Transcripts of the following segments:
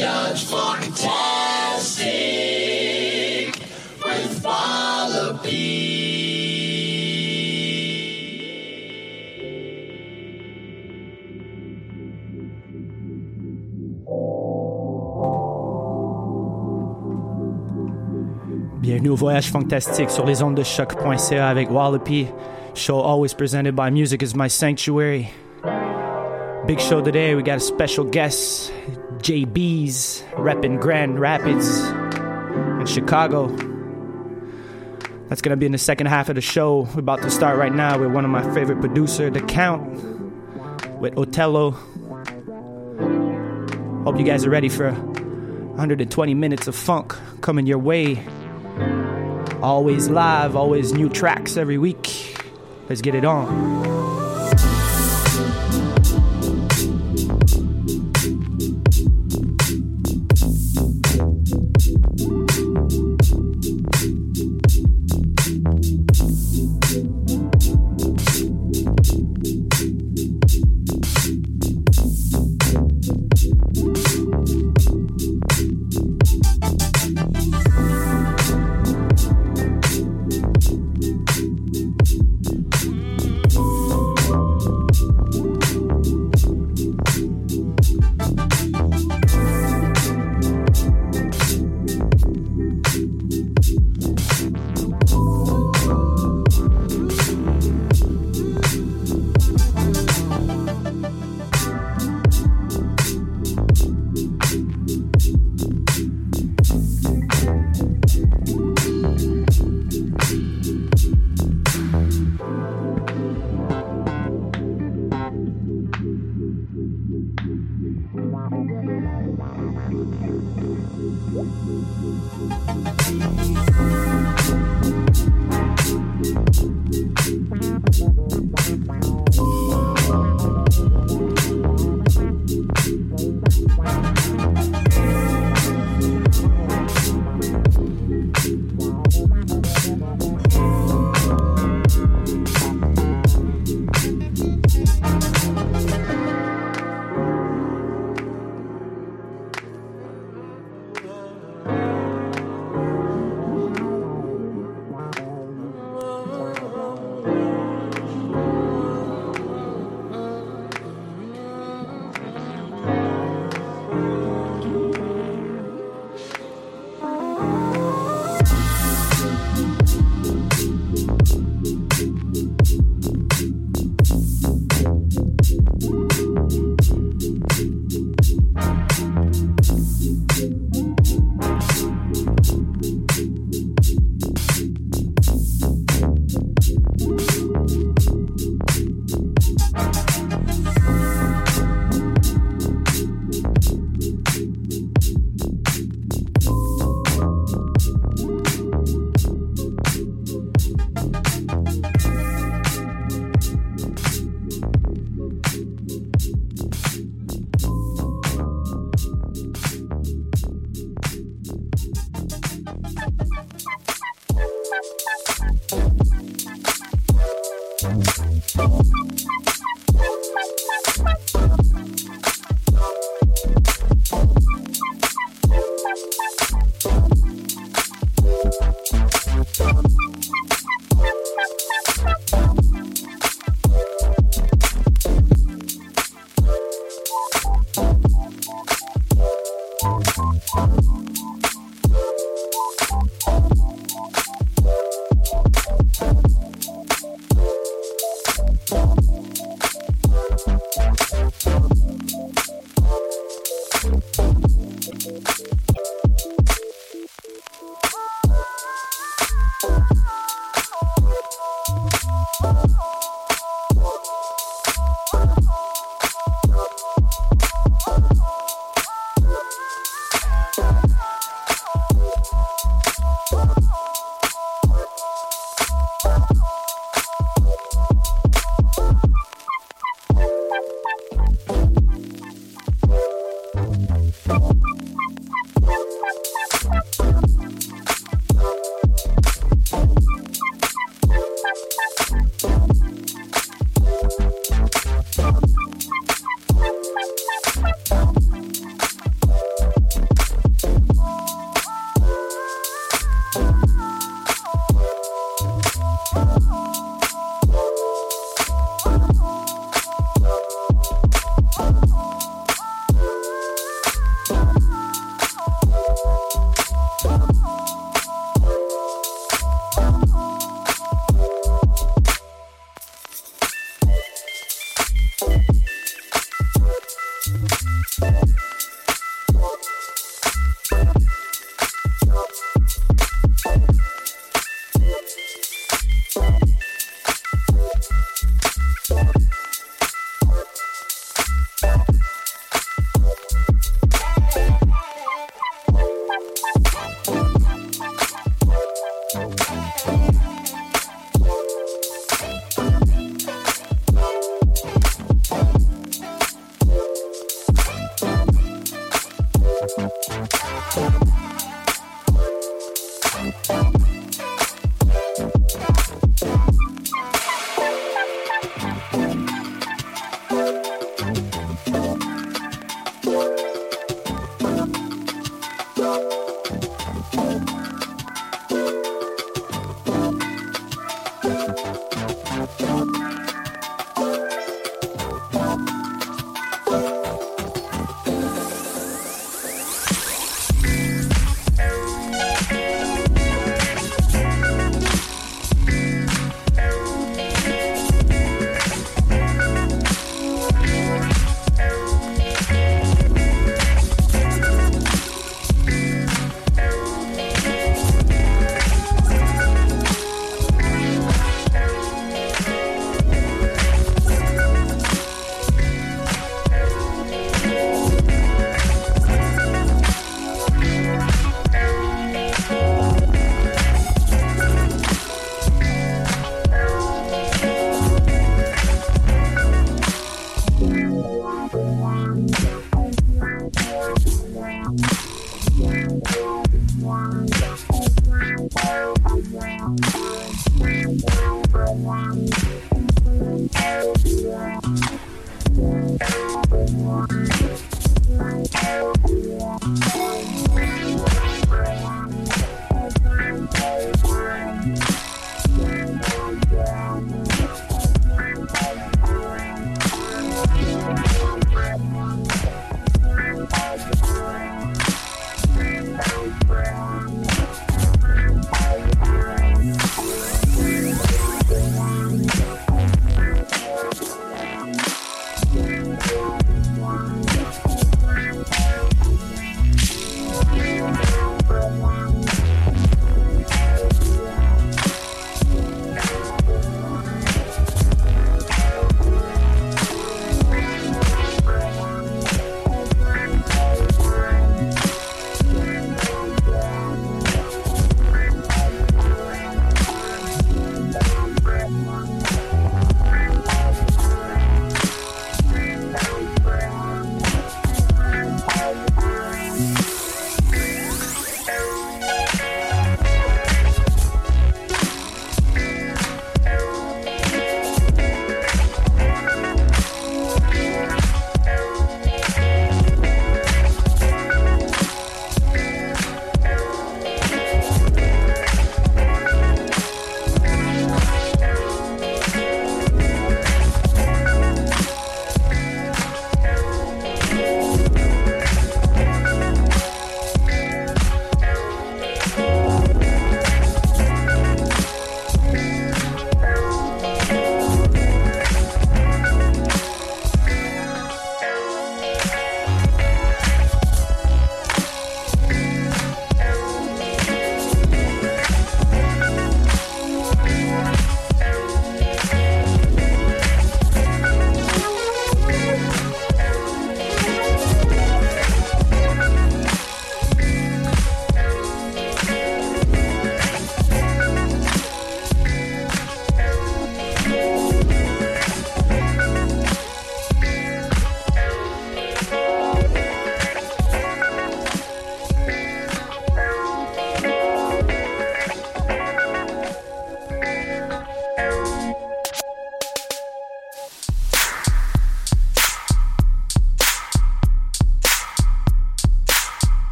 Voyage fantastique with Bienvenue au Voyage Fantastique sur les ondes de CHOQ.ca avec Wallopy. Show always presented by Music is My Sanctuary. Big show today. We got a special guest, JB's, repping Grand Rapids in Chicago. That's gonna be in the second half of the show. We're about to start right now with one of my favorite producer, The Count, with Otello. Hope you guys are ready for 120 minutes of funk coming your way. Always live, always new tracks every week. Let's get it on.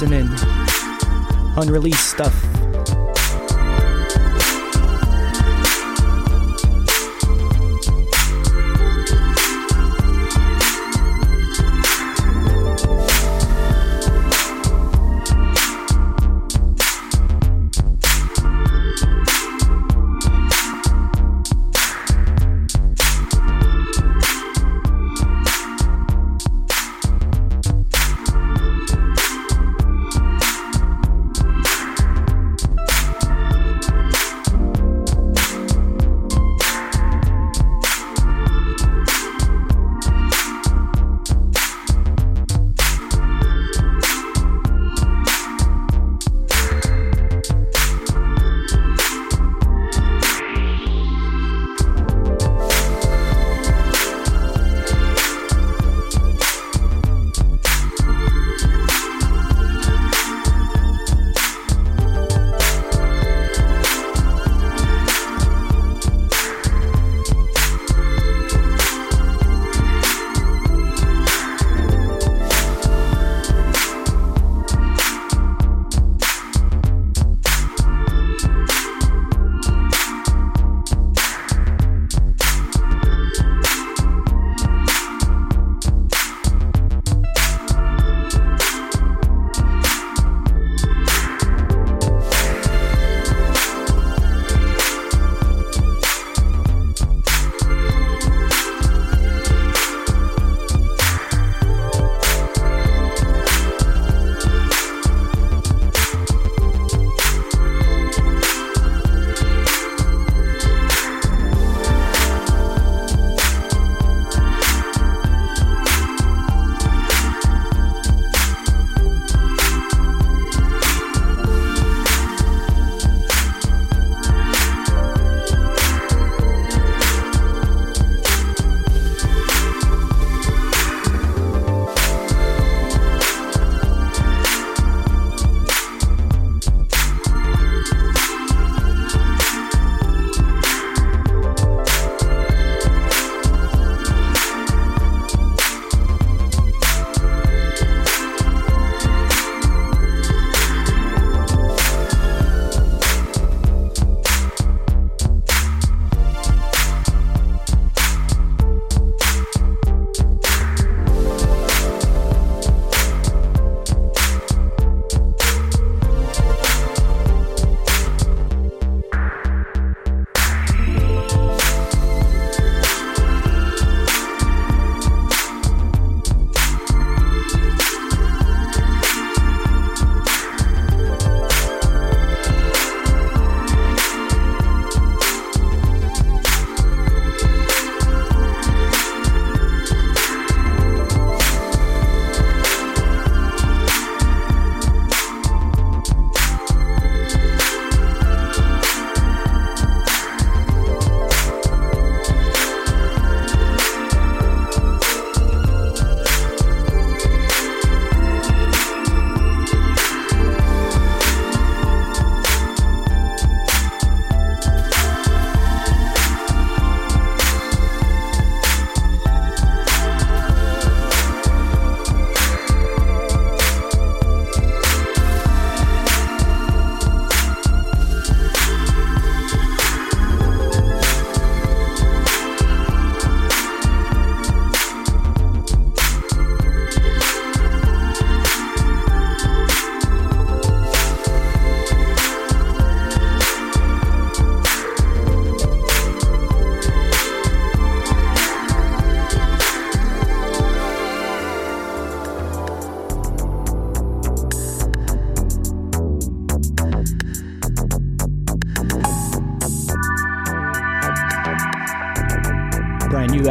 Listening. Unreleased stuff.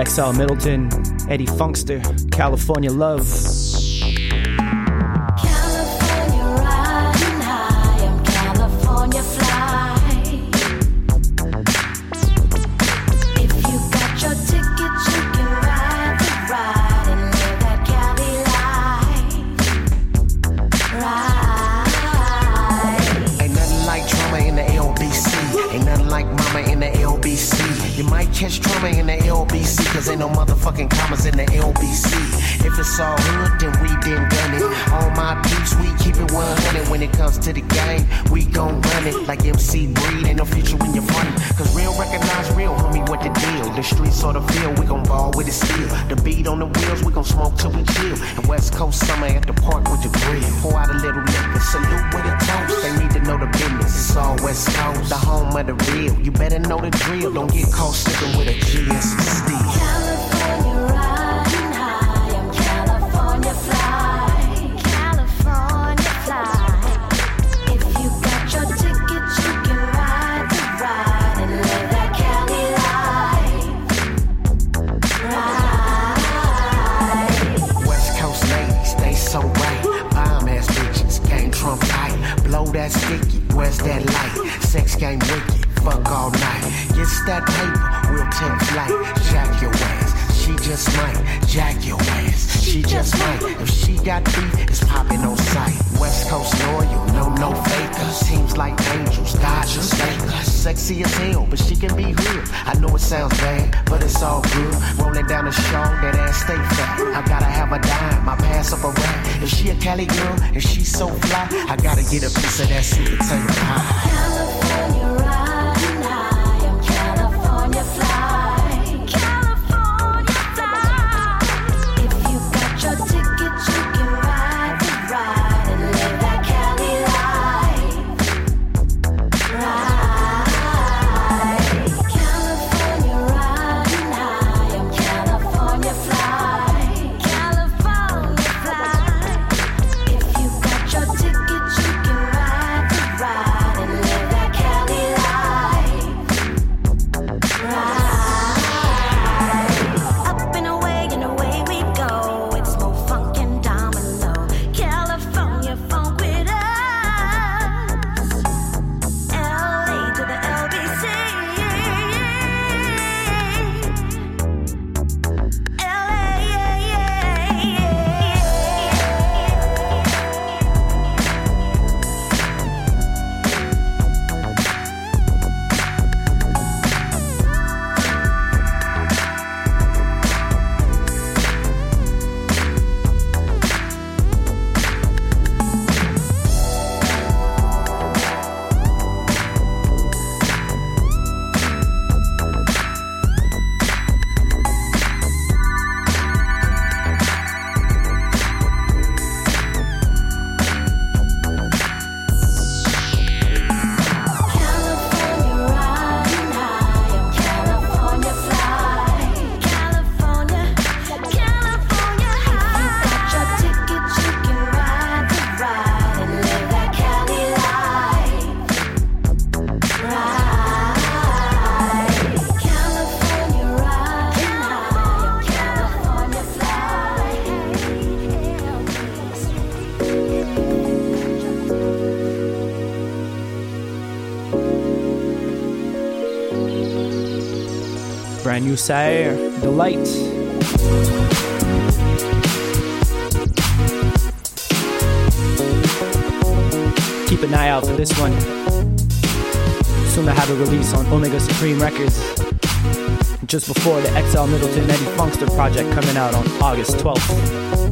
XL Middleton, Eddie Funkster, California Love, You sert the light. keep an eye out for this one. Soon to have a release on Omega Supreme Records. Just before the XL Middleton Eddie Funkster project coming out on August 12th.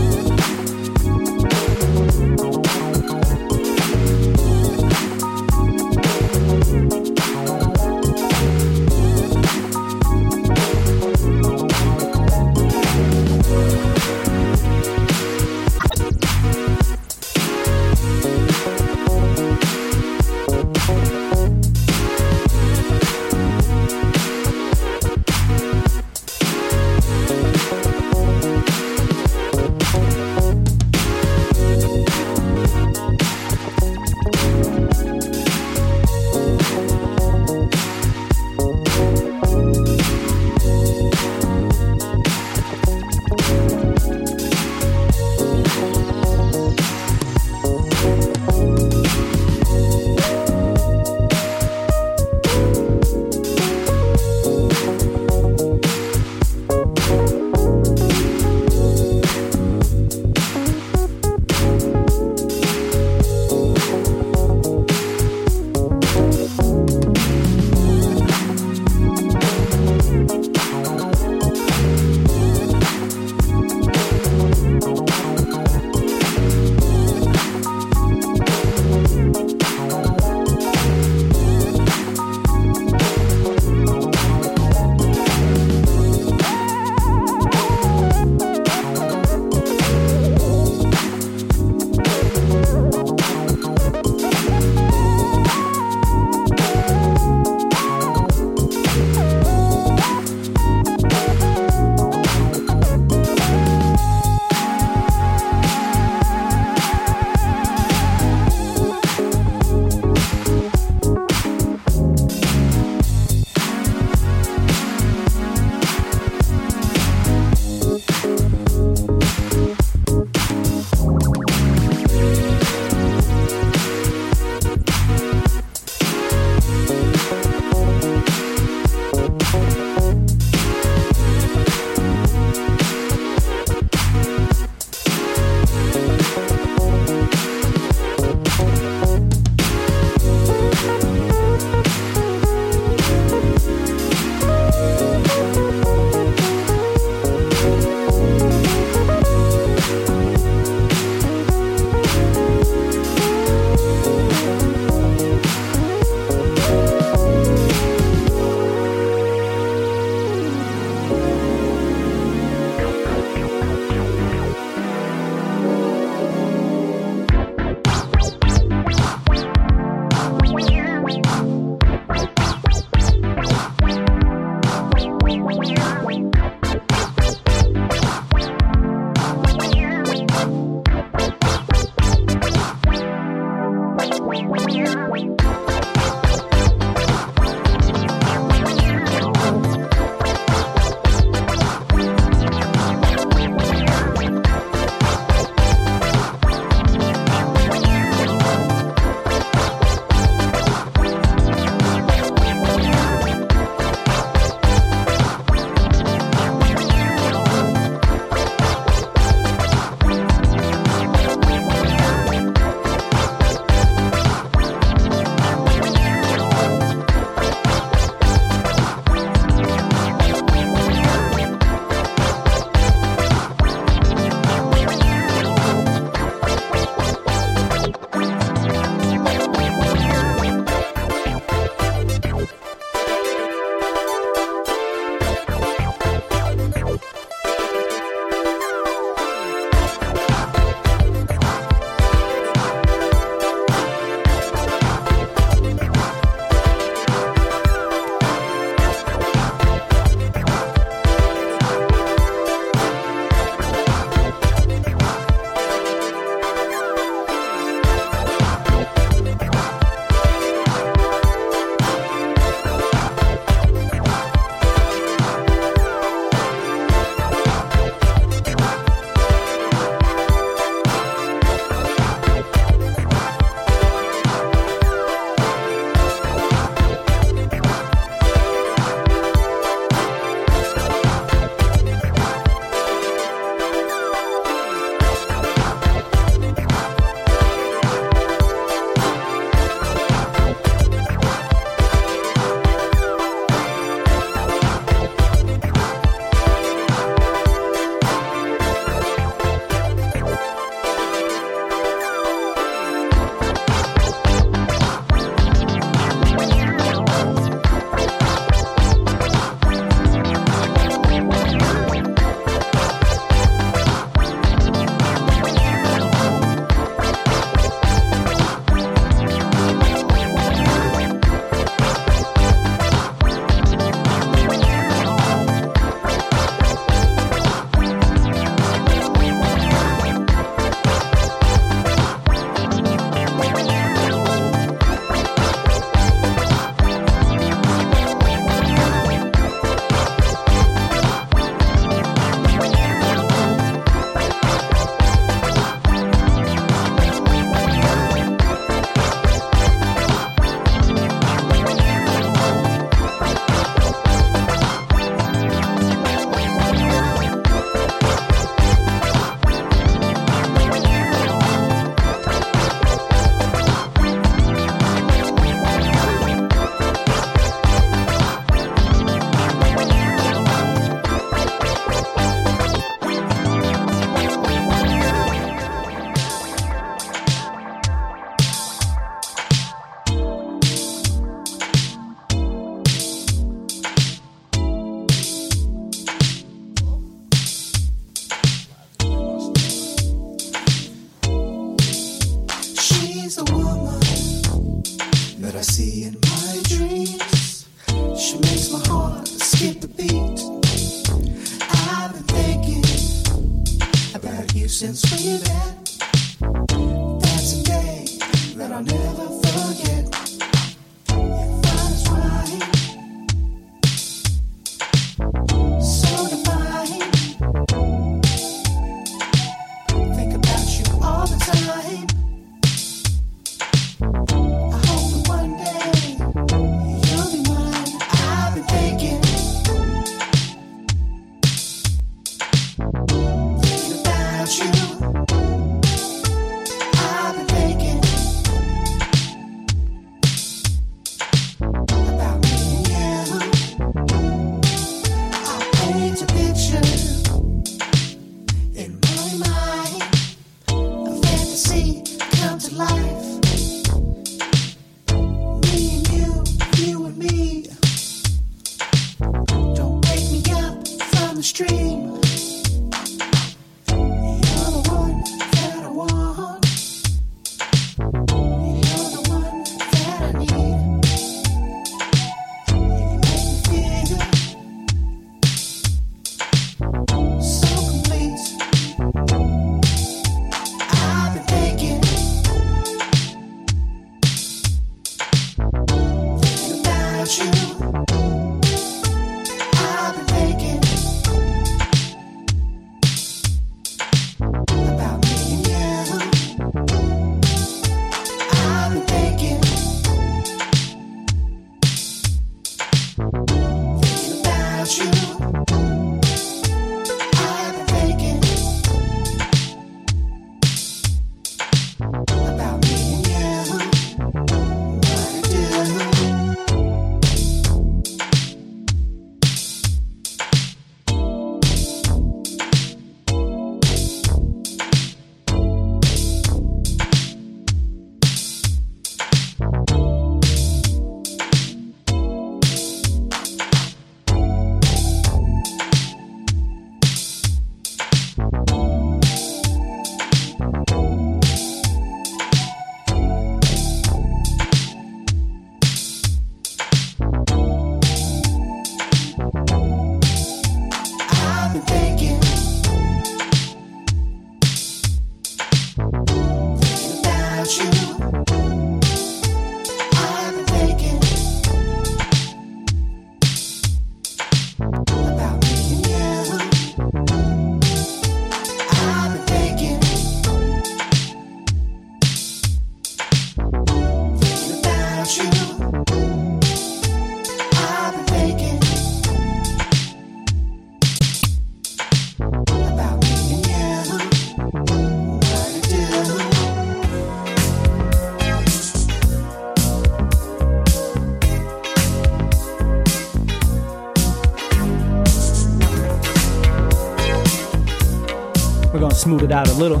Smooth it out a little.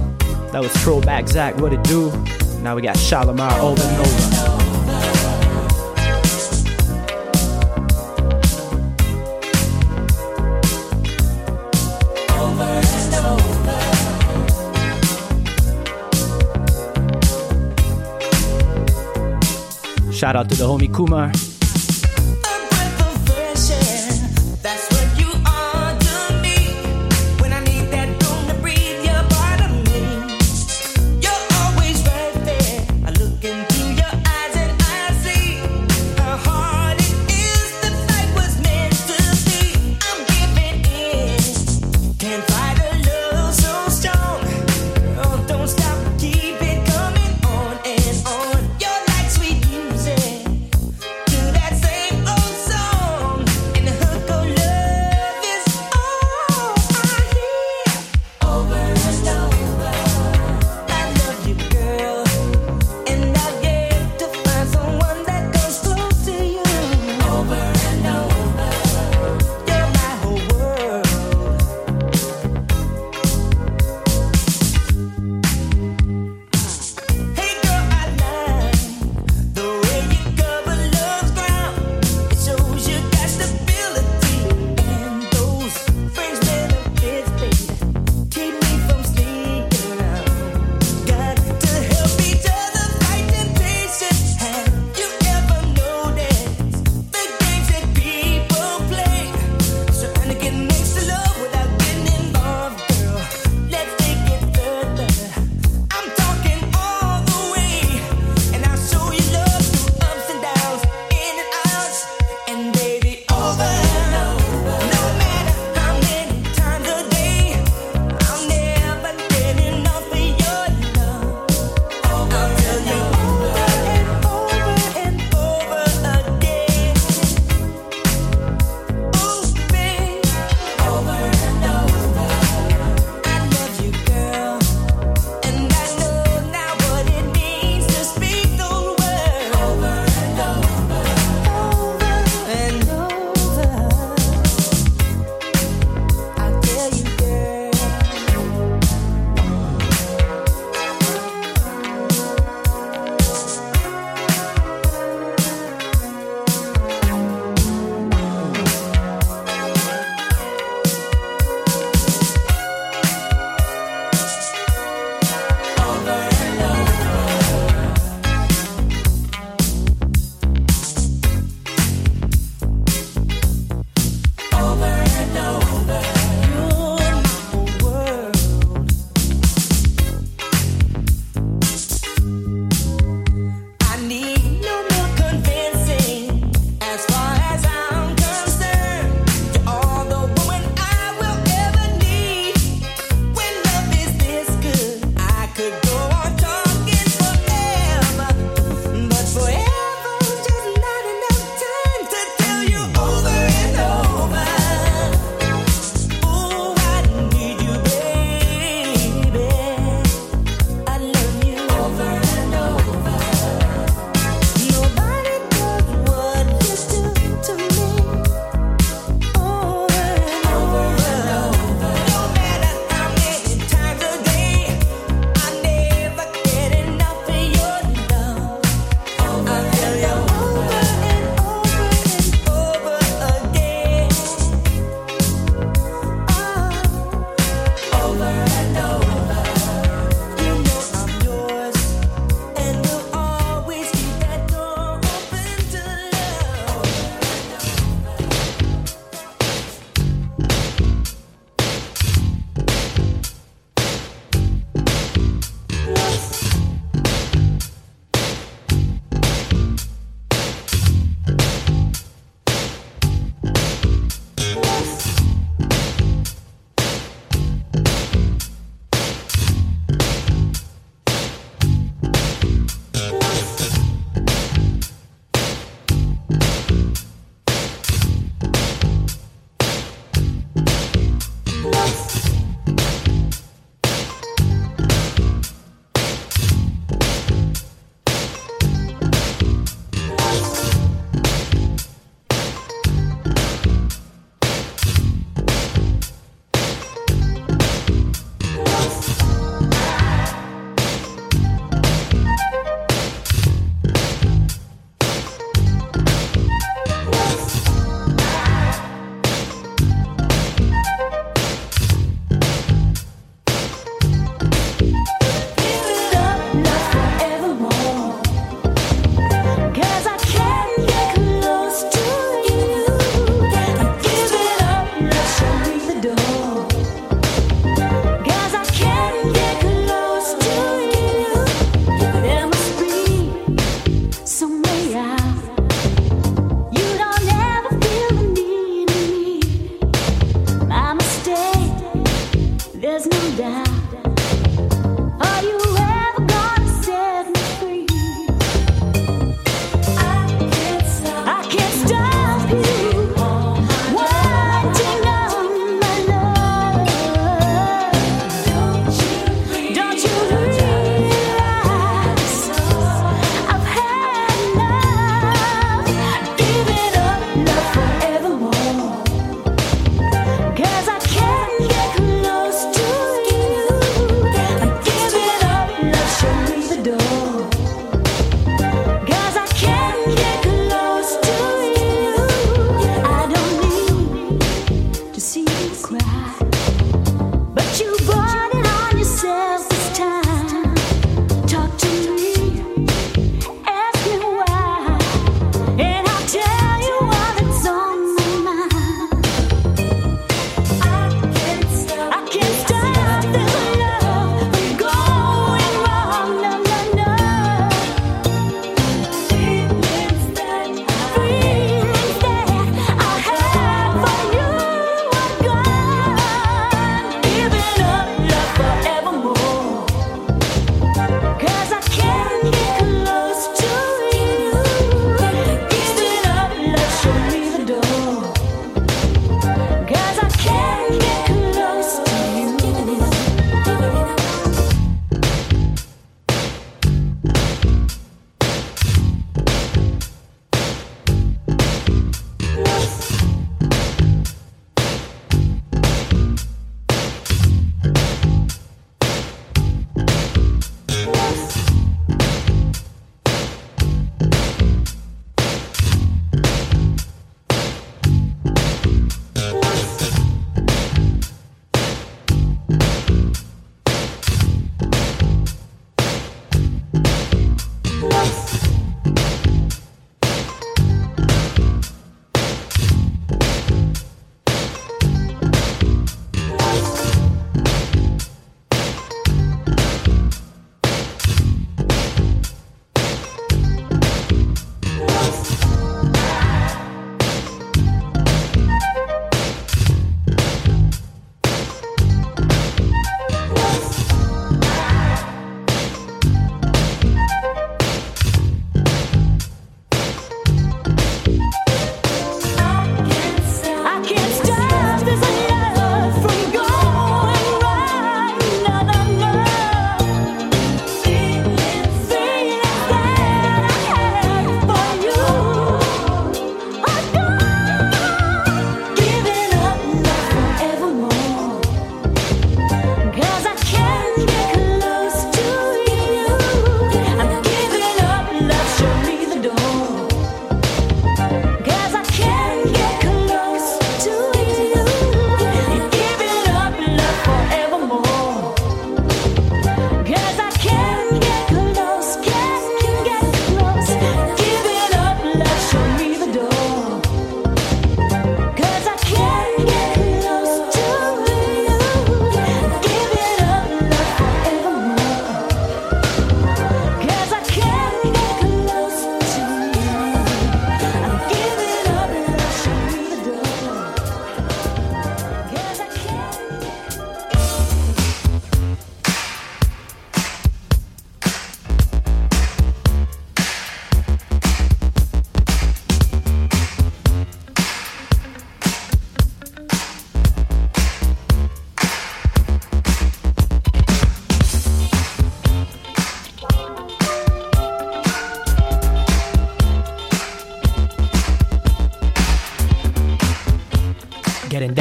That was Throwback Zach, what it do? Now we got Shalamar over and over. Shout out to the homie Kumar.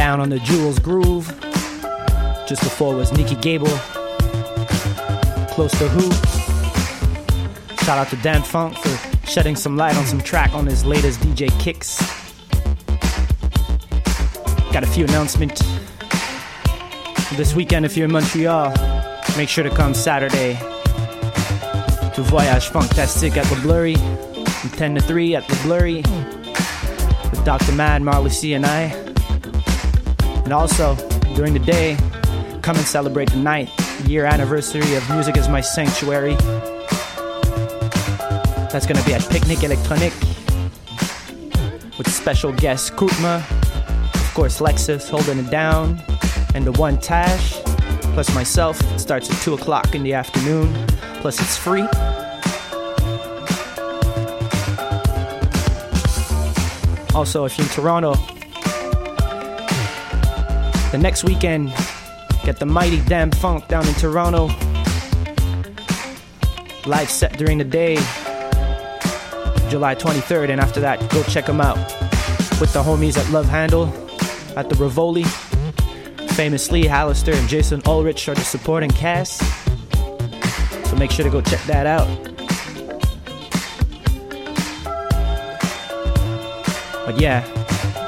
Down on the Jewel's groove. Just before was Nikki Gable. Close to Who. Shout out to Dâm-Funk for shedding some light on some track on his latest DJ Kicks. Got a few announcements. This weekend, if you're in Montreal, make sure to come Saturday to Voyage Funktastic at the Bleury from 10 to 3 at the Bleury with Dr. Mad, Marley C, and I. And also, during the day, come and celebrate the ninth year anniversary of Music is My Sanctuary. That's gonna be at Piknic Électronik with special guest Kutmah, of course Lexus holding it down, and the one Tash, plus myself. It starts at 2 o'clock in the afternoon, plus it's free. Also, if you're in Toronto, the next weekend, get the Mighty Dâm-Funk down in Toronto. Live set during the day, July 23rd, and after that, go check them out with the homies at Love Handle at the Rivoli. Famously, Hallister and Jason Ulrich are the supporting cast. So make sure to go check that out. But yeah,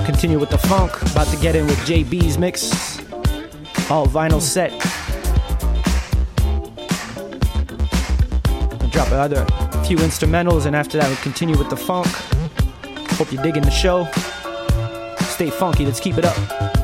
continue with the funk. About to get in with JB's mix. All vinyl set. I'll drop another few instrumentals, and after that, we'll continue with the funk. Hope you're digging the show. Stay funky, let's keep it up.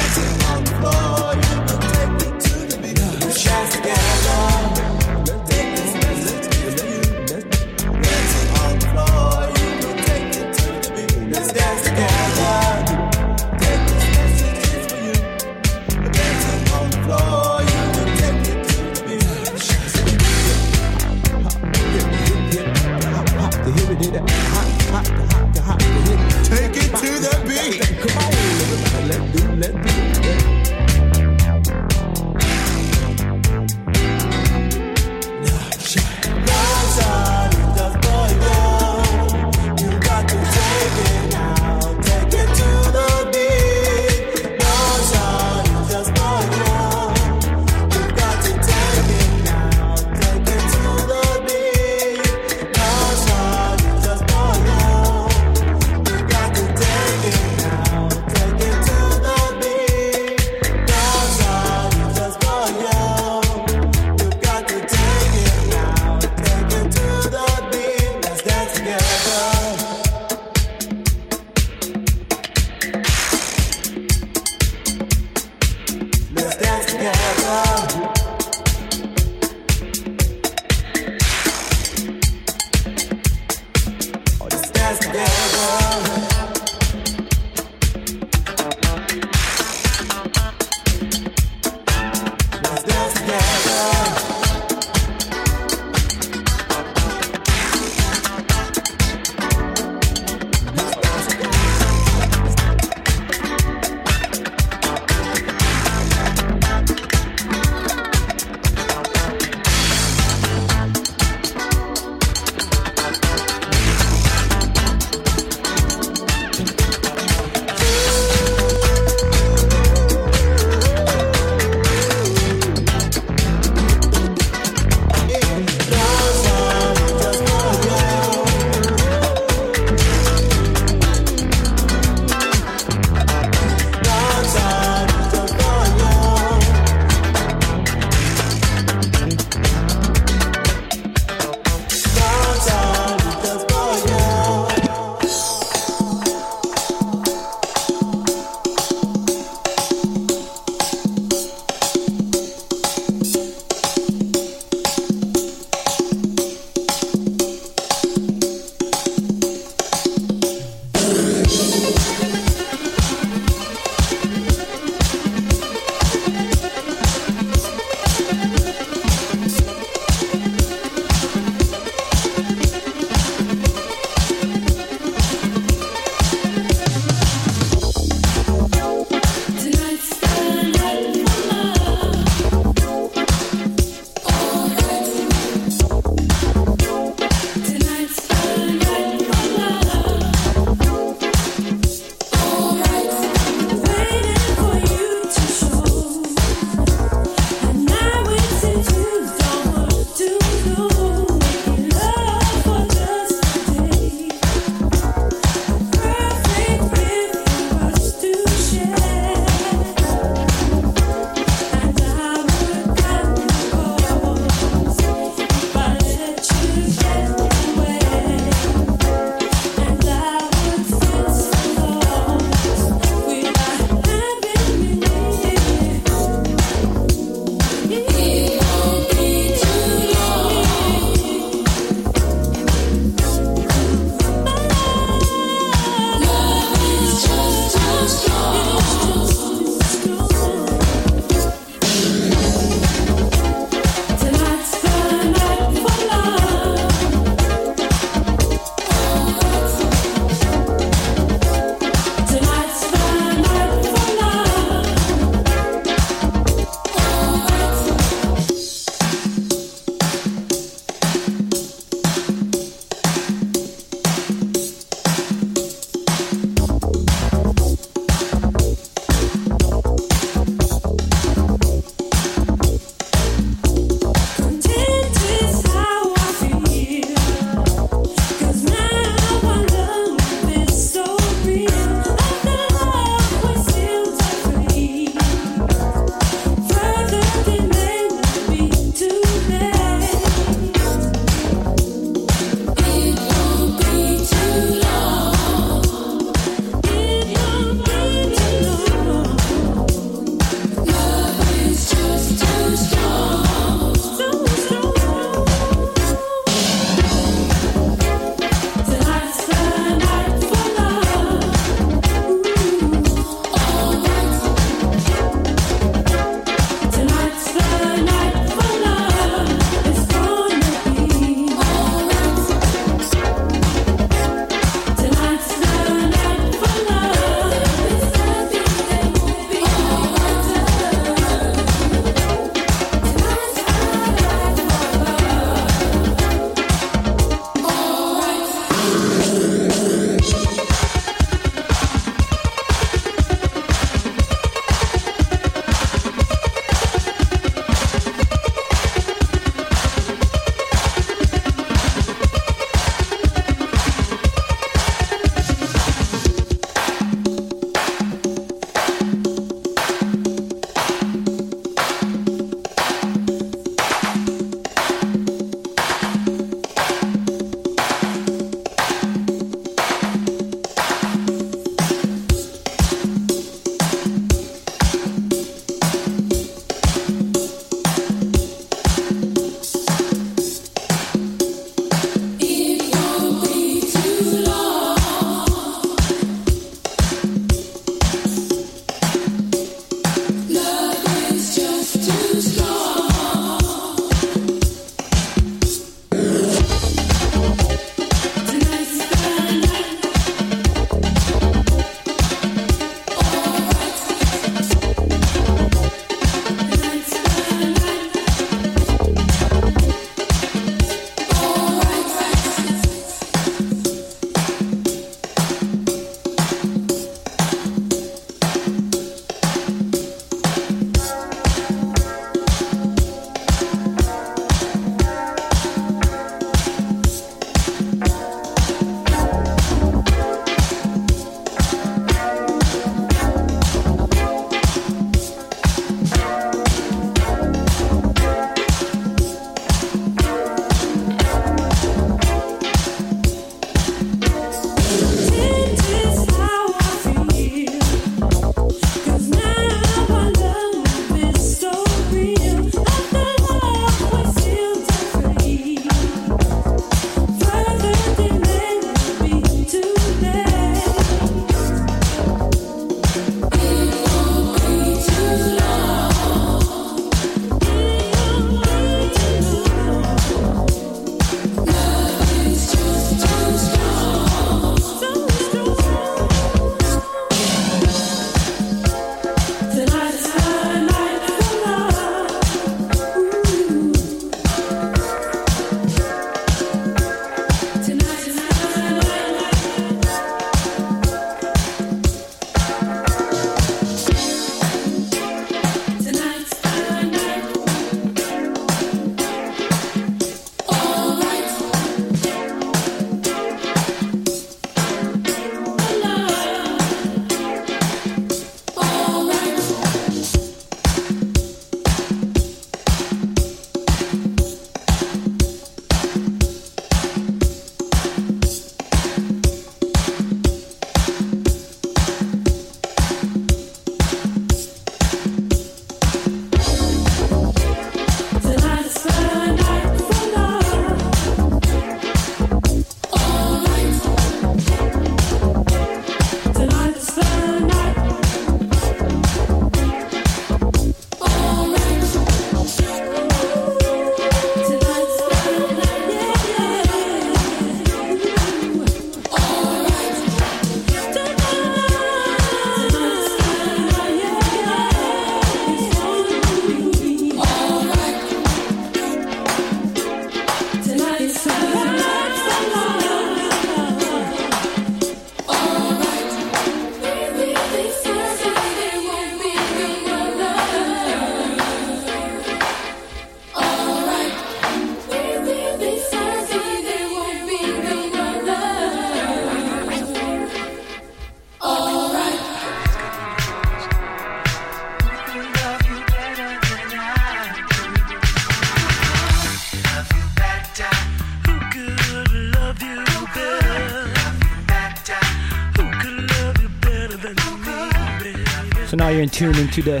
and tune into the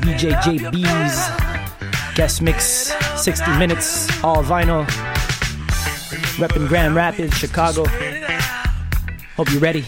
DJ JB's guest mix 60 minutes, all vinyl. Repping Grand Rapids, Chicago. Hope you're ready.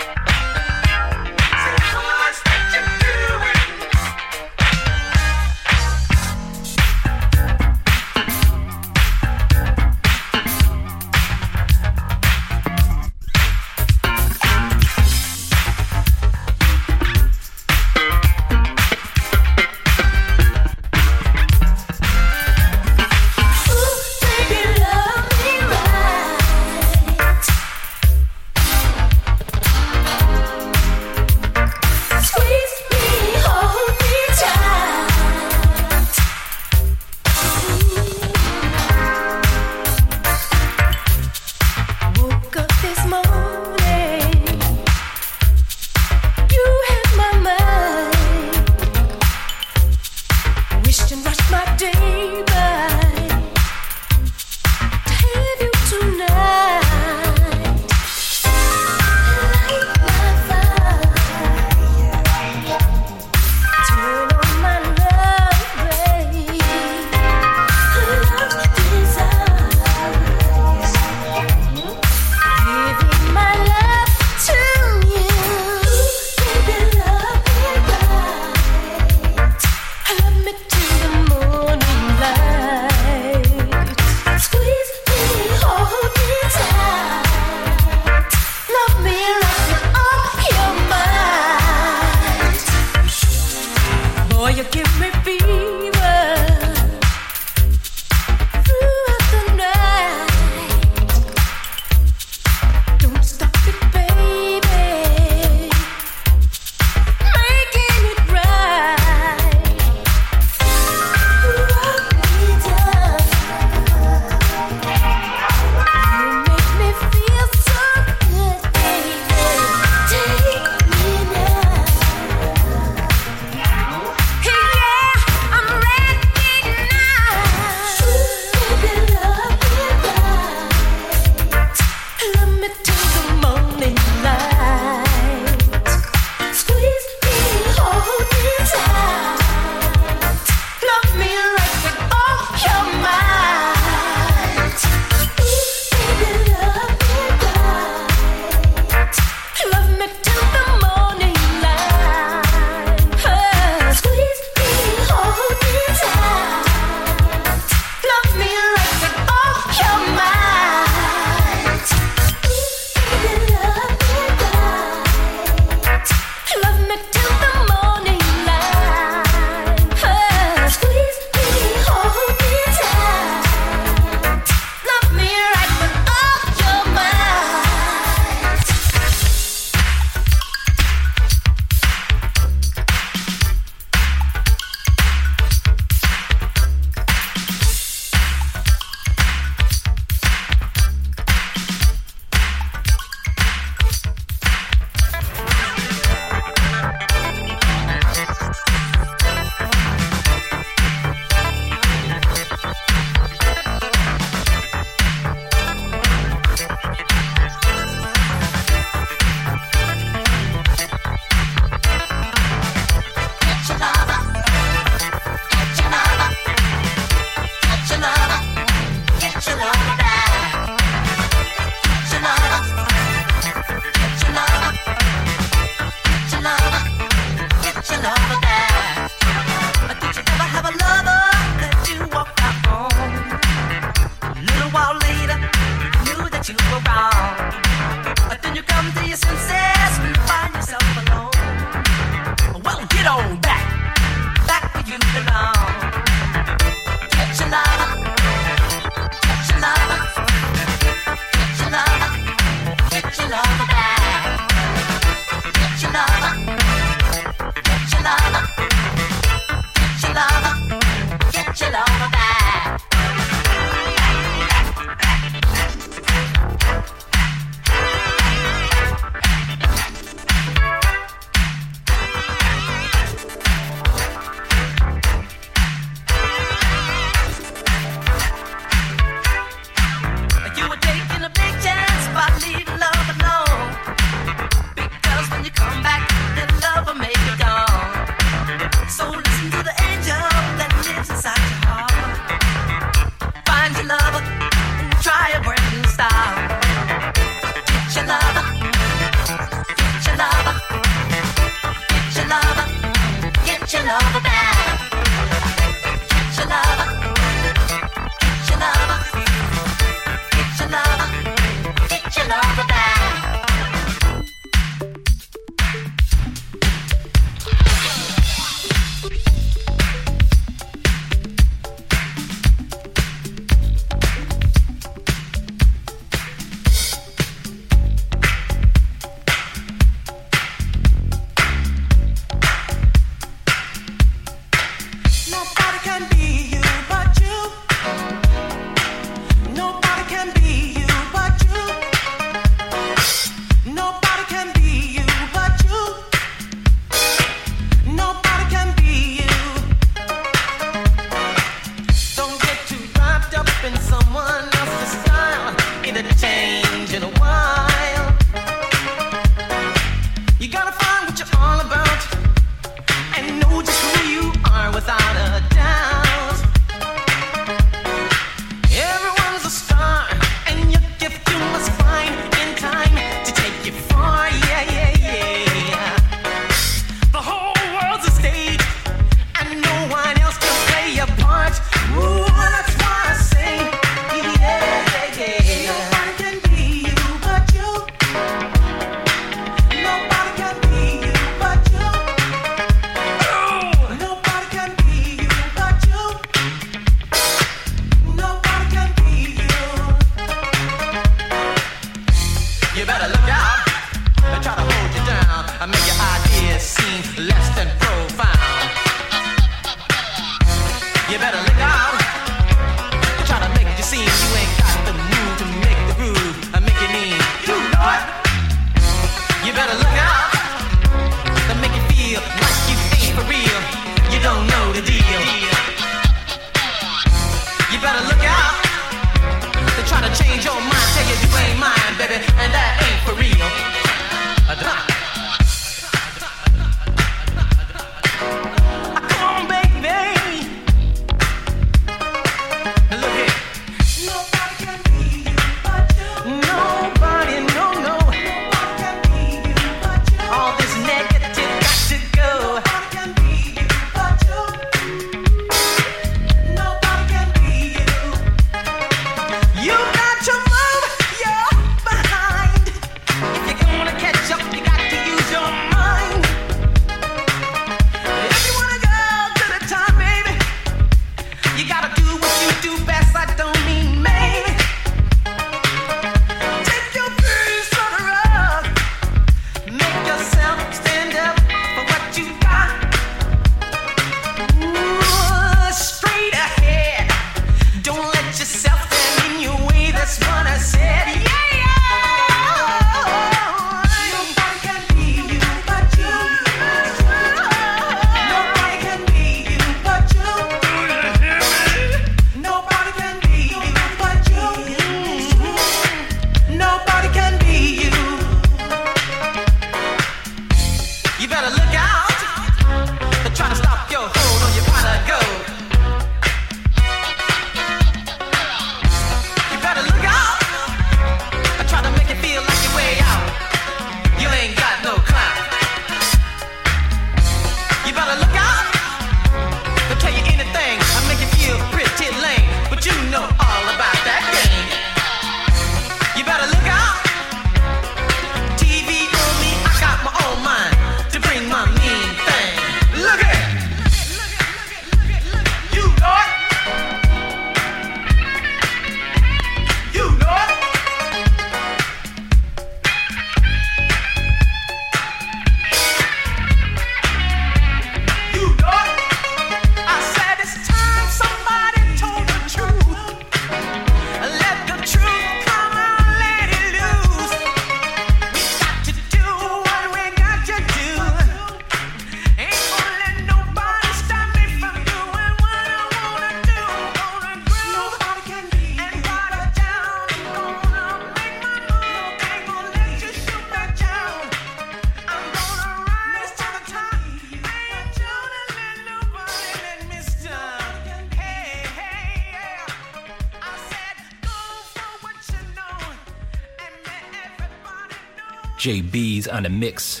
JB's on the mix.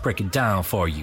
Break it down for you.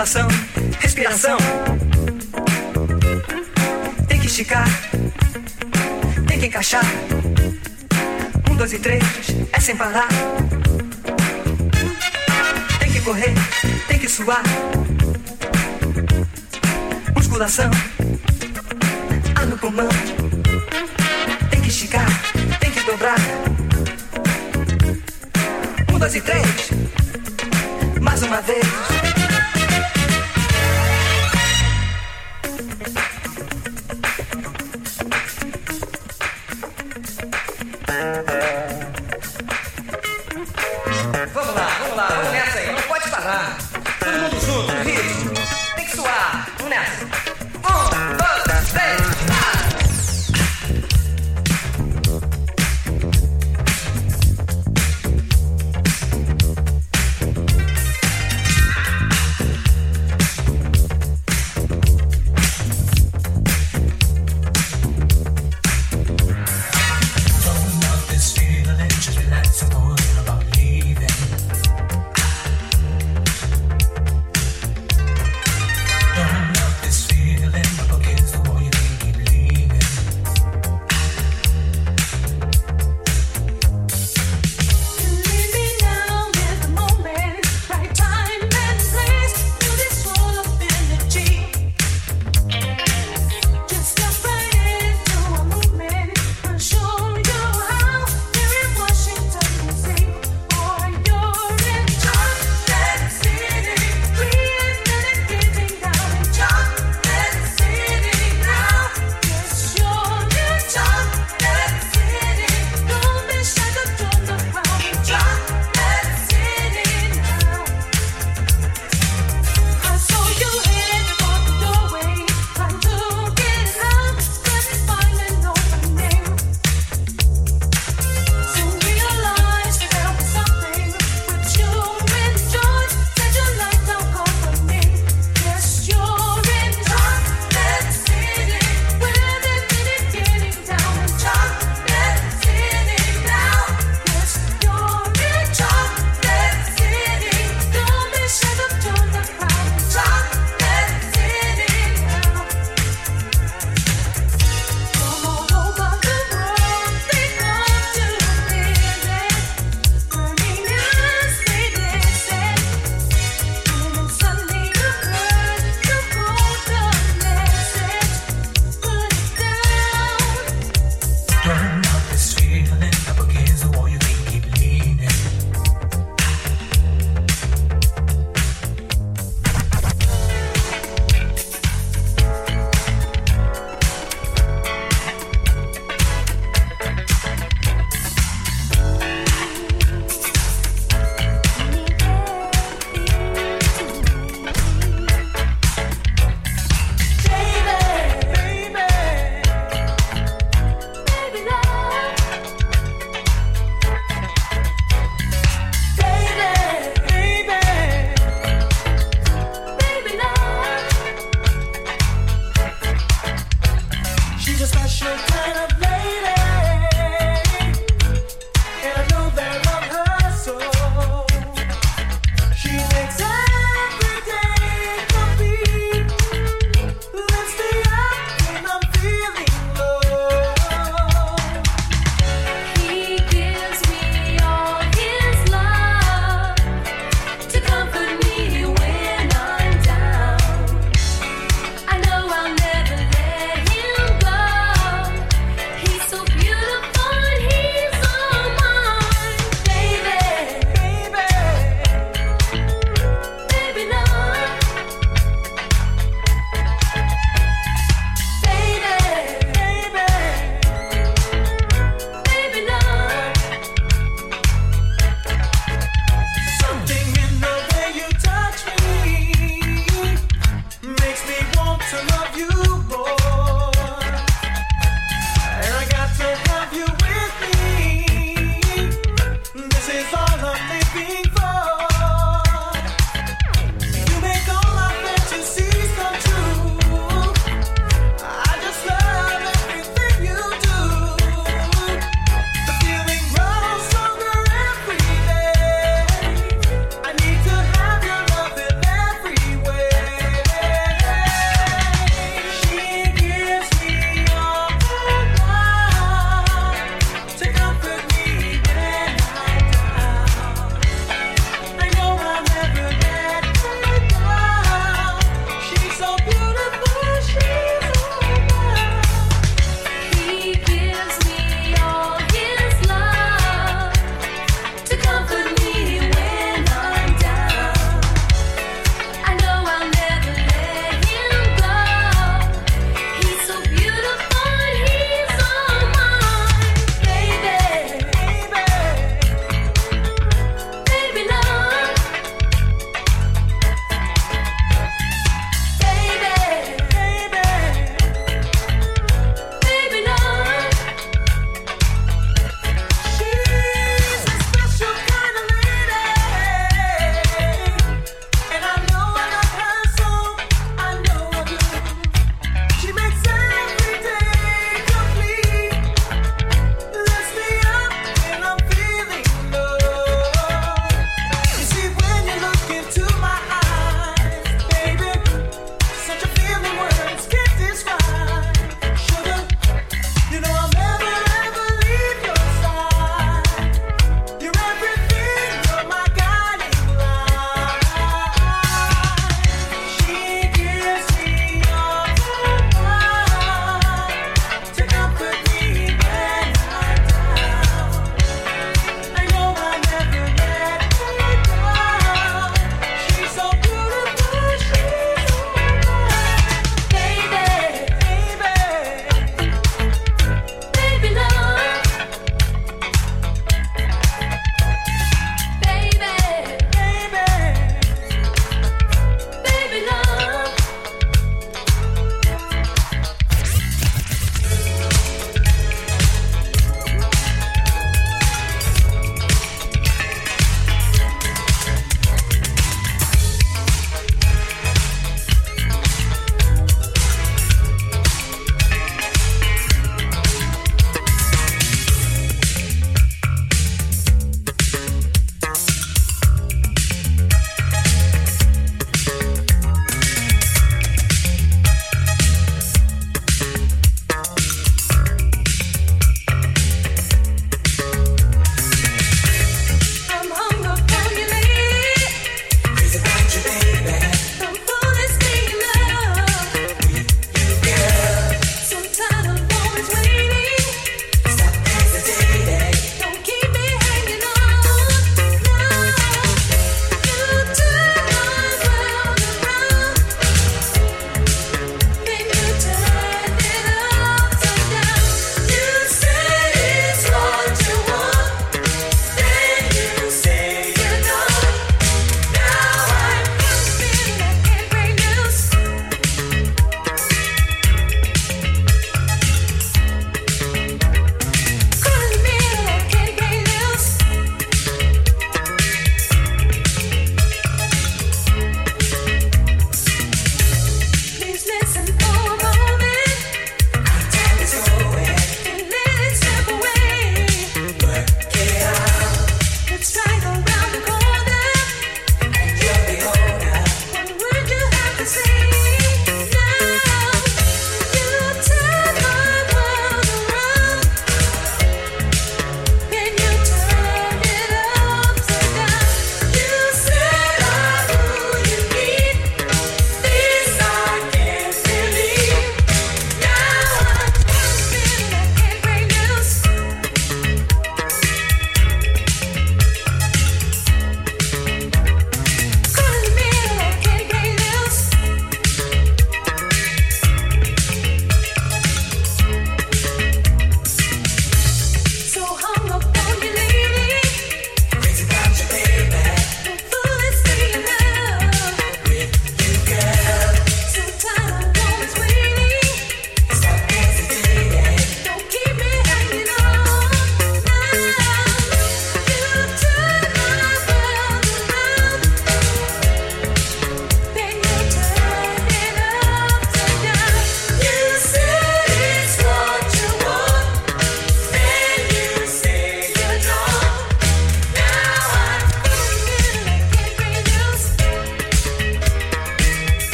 Musculação, respiração. Tem que esticar, tem que encaixar. Um, dois e três, é sem parar. Tem que correr, tem que suar. Musculação, ar no pulmão. Tem que esticar, tem que dobrar. Um, dois e três. Mais uma vez.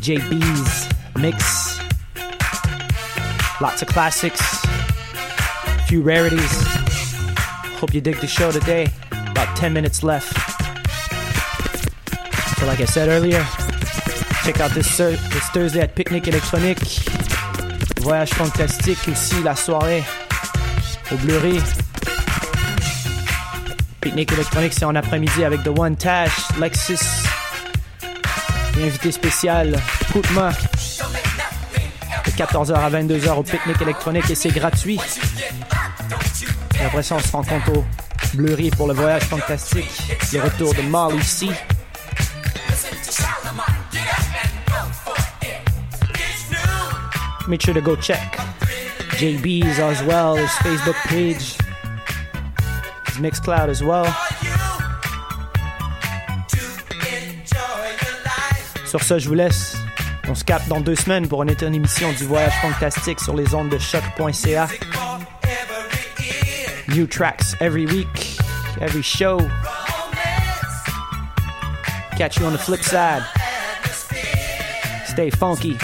JB's mix. Lots of classics. a Few rarities. Hope you dig the show today. About 10 minutes left. So, like I said earlier, check out this, Thur- this Thursday at Piknic Électronik. Voyage fantastique aussi la soirée au Bleury. Piknic électronik, c'est en après-midi avec The One Tash, Lexus. Invité spécial, Koutma. De 14h à 22h au Picnic électronique et c'est gratuit. Et après ça, on se rencontre au Bleury pour le voyage fantastique. Le retour de Molly C. Make sure to go check JB's as well, his Facebook page, his Mixcloud as well. Sur ce, je vous laisse. On se capte dans deux semaines pour une éternelle émission du voyage fantastique sur les ondes de choc.ca. New tracks every week, every show. Catch you on the flip side. Stay funky.